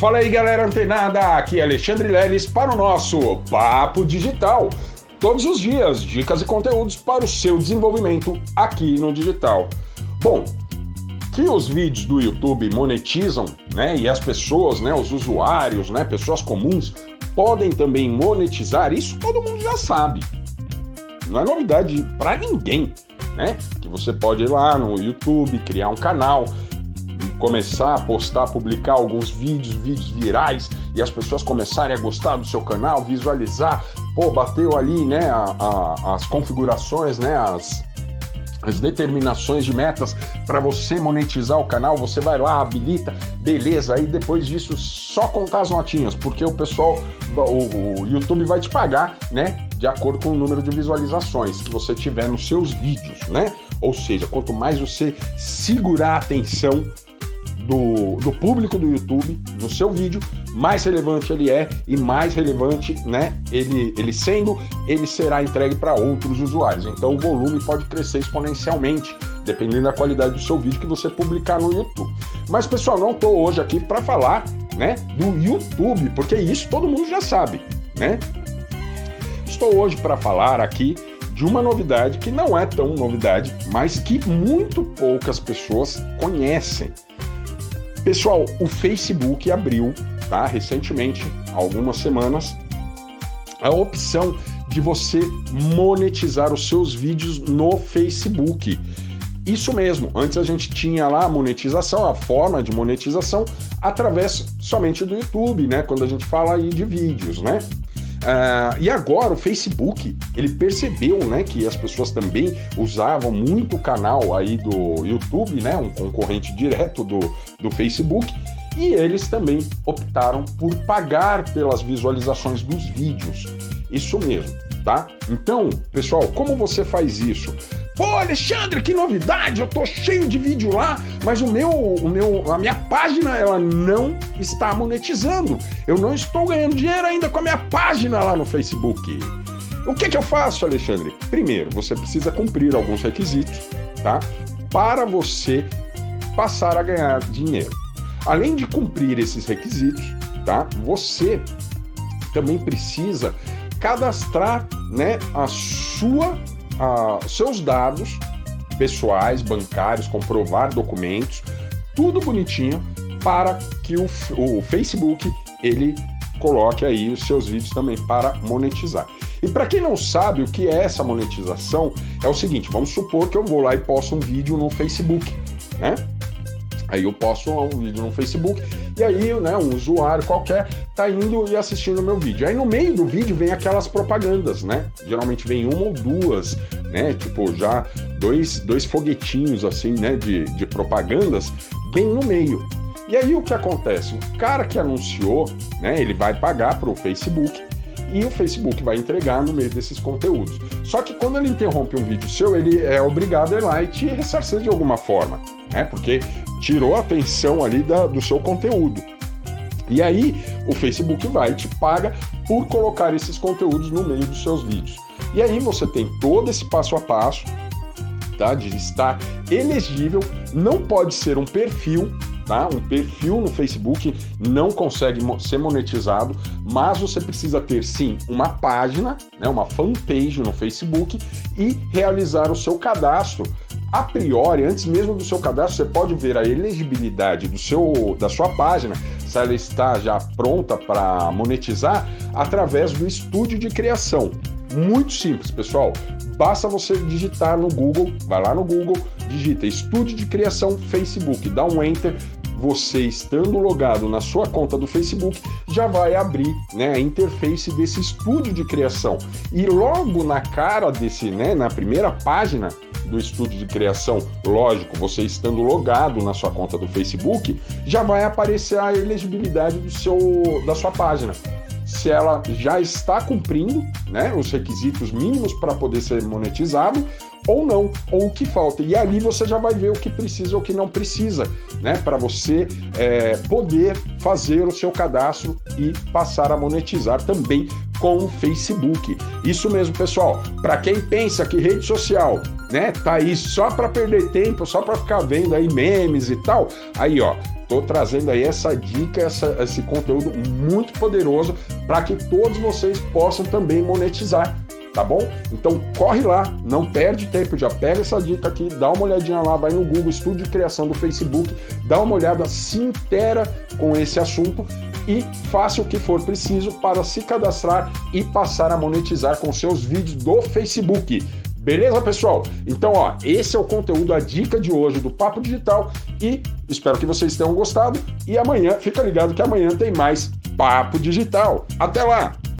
Fala aí galera antenada, aqui é Alexandre Leles para o nosso Papo Digital. Todos os dias, dicas e conteúdos para o seu desenvolvimento aqui no digital. Bom, que os vídeos do YouTube monetizam, né, e as pessoas, né, os usuários, né, pessoas comuns podem também monetizar, isso todo mundo já sabe. Não é novidade para ninguém, né? Que você pode ir lá no YouTube, criar um canal, começar a postar, publicar alguns vídeos, vídeos virais, e as pessoas começarem a gostar do seu canal, visualizar, pô, bateu ali, né, a, a, as configurações, né, as, as determinações de metas para você monetizar o canal, você vai lá, habilita, beleza, aí depois disso só contar as notinhas, porque o pessoal, o, o YouTube vai te pagar, né, de acordo com o número de visualizações que você tiver nos seus vídeos, né? Ou seja, quanto mais você segurar a atenção do, do público do YouTube no seu vídeo, mais relevante ele é e mais relevante, né? Ele, ele sendo, ele será entregue para outros usuários. Então o volume pode crescer exponencialmente, dependendo da qualidade do seu vídeo que você publicar no YouTube. Mas pessoal, não estou hoje aqui para falar, né, do YouTube, porque isso todo mundo já sabe, né? Estou hoje para falar aqui de uma novidade que não é tão novidade, mas que muito poucas pessoas conhecem. Pessoal, o Facebook abriu, tá? Recentemente, algumas semanas, a opção de você monetizar os seus vídeos no Facebook. Isso mesmo, antes a gente tinha lá a monetização, a forma de monetização através somente do YouTube, né? Quando a gente fala aí de vídeos, né? Uh, e agora o Facebook ele percebeu né, que as pessoas também usavam muito o canal aí do YouTube, né, um concorrente direto do, do Facebook, e eles também optaram por pagar pelas visualizações dos vídeos. Isso mesmo, tá? Então, pessoal, como você faz isso? Pô, Alexandre, que novidade! Eu tô cheio de vídeo lá, mas o meu, o meu, a minha página ela não está monetizando. Eu não estou ganhando dinheiro ainda com a minha página lá no Facebook. O que, que eu faço, Alexandre? Primeiro, você precisa cumprir alguns requisitos, tá? Para você passar a ganhar dinheiro. Além de cumprir esses requisitos, tá? Você também precisa cadastrar, né, a sua ah, seus dados pessoais, bancários, comprovar documentos, tudo bonitinho para que o, o Facebook ele coloque aí os seus vídeos também para monetizar. E para quem não sabe o que é essa monetização, é o seguinte: vamos supor que eu vou lá e posto um vídeo no Facebook, né? Aí eu posto um vídeo no Facebook e aí, né, um usuário qualquer tá indo e assistindo o meu vídeo. Aí no meio do vídeo vem aquelas propagandas, né? Geralmente vem uma ou duas, né? Tipo, já dois, dois foguetinhos assim, né, de, de propagandas bem no meio. E aí o que acontece? O cara que anunciou, né, ele vai pagar para o Facebook e o Facebook vai entregar no meio desses conteúdos. Só que quando ele interrompe um vídeo seu, ele é obrigado a ir lá e te ressarcir de alguma forma, né? Porque tirou a atenção ali da, do seu conteúdo. E aí o Facebook vai te paga por colocar esses conteúdos no meio dos seus vídeos. E aí você tem todo esse passo a passo, tá? De estar elegível, não pode ser um perfil Tá? Um perfil no Facebook não consegue ser monetizado, mas você precisa ter sim uma página, né, uma fanpage no Facebook e realizar o seu cadastro a priori, antes mesmo do seu cadastro, você pode ver a elegibilidade do seu, da sua página, se ela está já pronta para monetizar, através do estúdio de criação. Muito simples, pessoal. Basta você digitar no Google, vai lá no Google, digita estúdio de criação Facebook, dá um enter, você estando logado na sua conta do Facebook, já vai abrir né, a interface desse estúdio de criação. E logo na cara desse, né, na primeira página do estúdio de criação, lógico, você estando logado na sua conta do Facebook, já vai aparecer a elegibilidade do seu, da sua página se ela já está cumprindo né, os requisitos mínimos para poder ser monetizado ou não, ou o que falta. E ali você já vai ver o que precisa ou o que não precisa, né? Para você é, poder fazer o seu cadastro e passar a monetizar também com o Facebook. Isso mesmo, pessoal. Para quem pensa que rede social, né, tá aí só para perder tempo, só para ficar vendo aí memes e tal, aí ó, Estou trazendo aí essa dica, essa, esse conteúdo muito poderoso para que todos vocês possam também monetizar tá bom? Então corre lá, não perde tempo, já pega essa dica aqui, dá uma olhadinha lá, vai no Google Estúdio de Criação do Facebook, dá uma olhada, se intera com esse assunto e faça o que for preciso para se cadastrar e passar a monetizar com seus vídeos do Facebook. Beleza, pessoal? Então, ó, esse é o conteúdo, a dica de hoje do Papo Digital e espero que vocês tenham gostado. E amanhã, fica ligado que amanhã tem mais Papo Digital. Até lá!